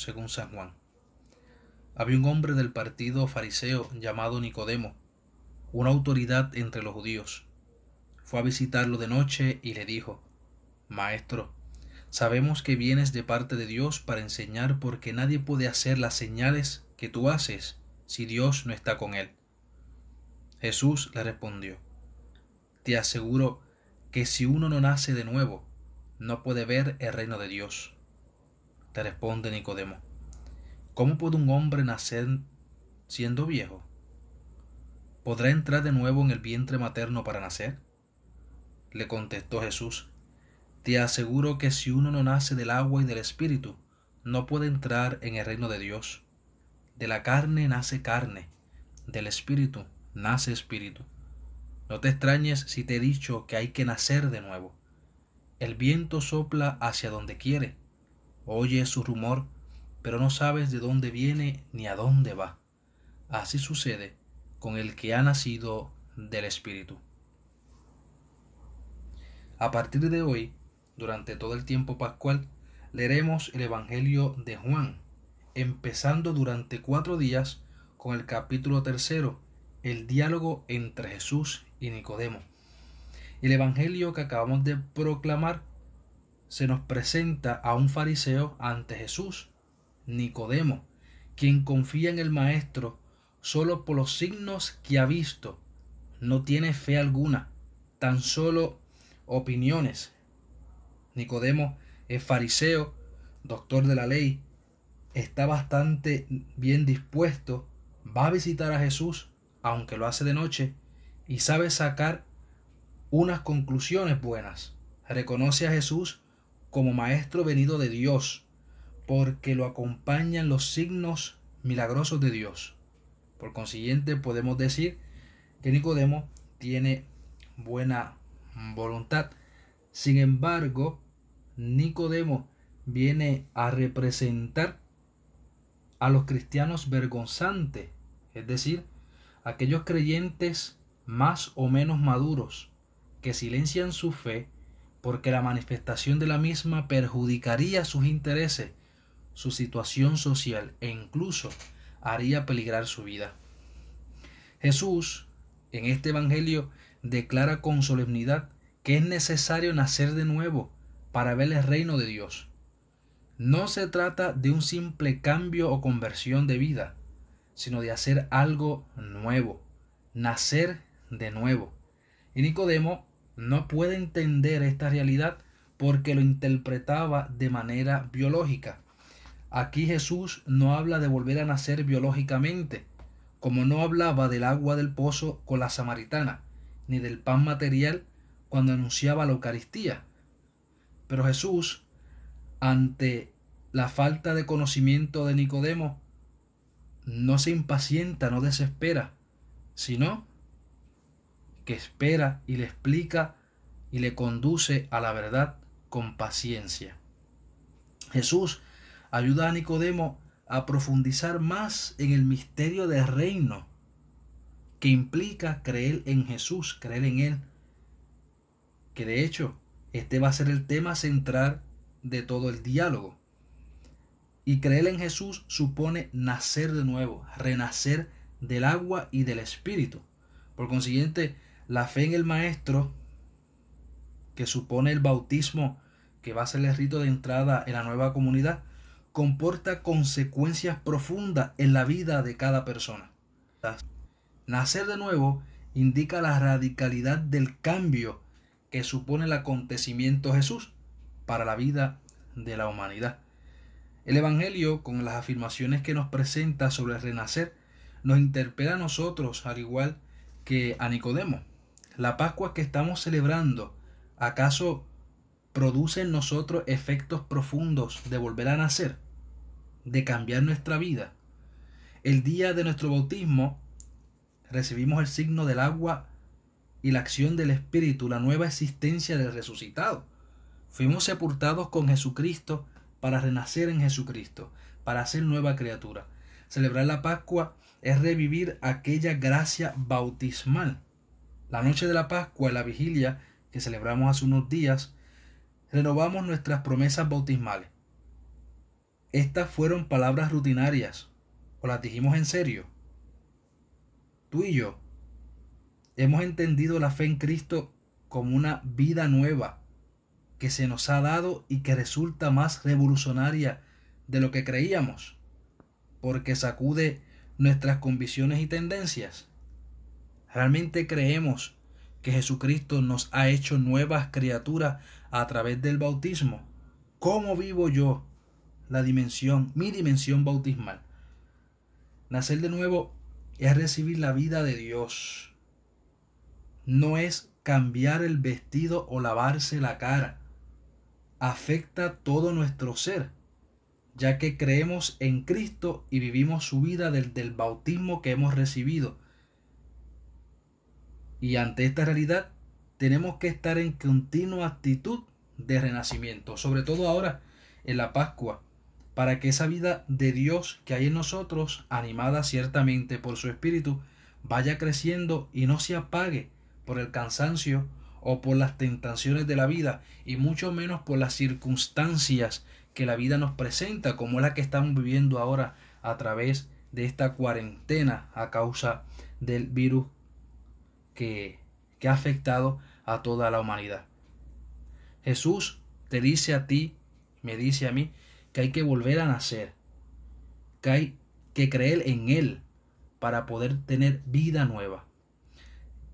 Según San Juan. Había un hombre del partido fariseo llamado Nicodemo, una autoridad entre los judíos. Fue a visitarlo de noche y le dijo, Maestro, sabemos que vienes de parte de Dios para enseñar porque nadie puede hacer las señales que tú haces si Dios no está con él. Jesús le respondió, Te aseguro que si uno no nace de nuevo, no puede ver el reino de Dios. Te responde Nicodemo, ¿cómo puede un hombre nacer siendo viejo? ¿Podrá entrar de nuevo en el vientre materno para nacer? Le contestó Jesús, Te aseguro que si uno no nace del agua y del espíritu, no puede entrar en el reino de Dios. De la carne nace carne, del espíritu nace espíritu. No te extrañes si te he dicho que hay que nacer de nuevo. El viento sopla hacia donde quiere, oyes su rumor, pero no sabes de dónde viene ni a dónde va. Así sucede con el que ha nacido del Espíritu. A partir de hoy, durante todo el tiempo pascual, leeremos el Evangelio de Juan, empezando durante cuatro días con el capítulo tercero, el diálogo entre Jesús y Nicodemo. El Evangelio que acabamos de proclamar se nos presenta a un fariseo ante Jesús, Nicodemo, quien confía en el Maestro solo por los signos que ha visto. No tiene fe alguna, tan solo opiniones. Nicodemo es fariseo, doctor de la ley, está bastante bien dispuesto, va a visitar a Jesús, aunque lo hace de noche, y sabe sacar unas conclusiones buenas. Reconoce a Jesús como Maestro venido de Dios, porque lo acompañan los signos milagrosos de Dios. Por consiguiente, podemos decir que Nicodemo tiene buena voluntad. Sin embargo, Nicodemo viene a representar a los cristianos vergonzantes, es decir, aquellos creyentes más o menos maduros que silencian su fe porque la manifestación de la misma perjudicaría sus intereses, su situación social e incluso haría peligrar su vida. Jesús, en este Evangelio, declara con solemnidad que es necesario nacer de nuevo para ver el reino de Dios. No se trata de un simple cambio o conversión de vida, sino de hacer algo nuevo, nacer de nuevo. Y Nicodemo no puede entender esta realidad porque lo interpretaba de manera biológica. Aquí Jesús no habla de volver a nacer biológicamente, como no hablaba del agua del pozo con la samaritana, ni del pan material cuando anunciaba la Eucaristía. Pero Jesús, ante la falta de conocimiento de Nicodemo, no se impacienta, no desespera, sino espera y le explica y le conduce a la verdad con paciencia. Jesús ayuda a Nicodemo a profundizar más en el misterio del reino, que implica creer en Jesús, creer en Él, que de hecho este va a ser el tema central de todo el diálogo. Y creer en Jesús supone nacer de nuevo, renacer del agua y del espíritu. Por consiguiente, la fe en el Maestro, que supone el bautismo, que va a ser el rito de entrada en la nueva comunidad, comporta consecuencias profundas en la vida de cada persona. Nacer de nuevo indica la radicalidad del cambio que supone el acontecimiento Jesús para la vida de la humanidad. El Evangelio, con las afirmaciones que nos presenta sobre el renacer, nos interpela a nosotros, al igual que a Nicodemo la Pascua que estamos celebrando, ¿acaso produce en nosotros efectos profundos de volver a nacer, de cambiar nuestra vida? El día de nuestro bautismo recibimos el signo del agua y la acción del Espíritu, la nueva existencia del resucitado. Fuimos sepultados con Jesucristo para renacer en Jesucristo, para ser nueva criatura. Celebrar la Pascua es revivir aquella gracia bautismal la noche de la Pascua y la vigilia que celebramos hace unos días, renovamos nuestras promesas bautismales. estas fueron palabras rutinarias o las dijimos en serio. Tú y yo hemos entendido la fe en Cristo como una vida nueva que se nos ha dado y que resulta más revolucionaria de lo que creíamos, porque sacude nuestras convicciones y tendencias. Realmente creemos que Jesucristo nos ha hecho nuevas criaturas a través del bautismo. ¿Cómo vivo yo la dimensión, mi dimensión bautismal? Nacer de nuevo es recibir la vida de Dios. No es cambiar el vestido o lavarse la cara. Afecta todo nuestro ser, ya que creemos en Cristo y vivimos su vida desde el bautismo que hemos recibido y ante esta realidad tenemos que estar en continua actitud de renacimiento, sobre todo ahora en la Pascua, para que esa vida de Dios que hay en nosotros, animada ciertamente por su Espíritu, vaya creciendo y no se apague por el cansancio o por las tentaciones de la vida, y mucho menos por las circunstancias que la vida nos presenta, como la que estamos viviendo ahora a través de esta cuarentena a causa del virus que, ha afectado a toda la humanidad. Jesús te dice a ti, me dice a mí, que hay que volver a nacer, que hay que creer en Él para poder tener vida nueva.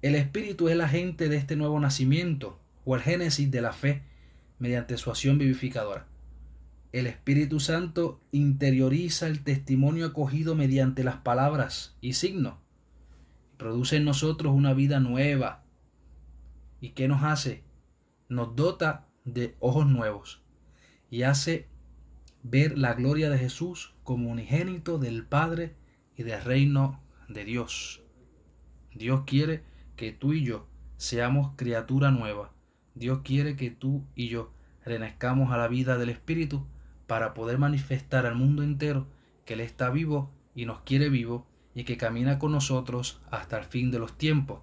El Espíritu es la agente de este nuevo nacimiento o el génesis de la fe mediante su acción vivificadora. El Espíritu Santo interioriza el testimonio acogido mediante las palabras y signos produce en nosotros una vida nueva. ¿Y qué nos hace? Nos dota de ojos nuevos y hace ver la gloria de Jesús como unigénito del Padre y del reino de Dios. Dios quiere que tú y yo seamos criatura nueva. Dios quiere que tú y yo renazcamos a la vida del Espíritu para poder manifestar al mundo entero que Él está vivo y nos quiere vivo y que camina con nosotros hasta el fin de los tiempos.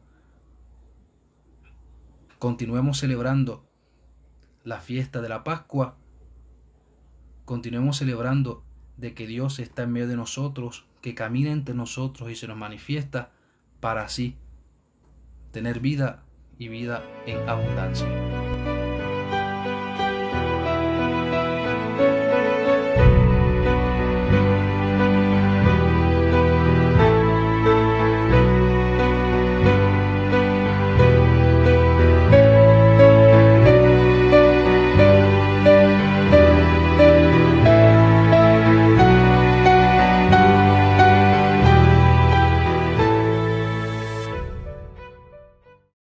Continuemos celebrando la fiesta de la Pascua. Continuemos celebrando de que Dios está en medio de nosotros, que camina entre nosotros y se nos manifiesta para así tener vida y vida en abundancia.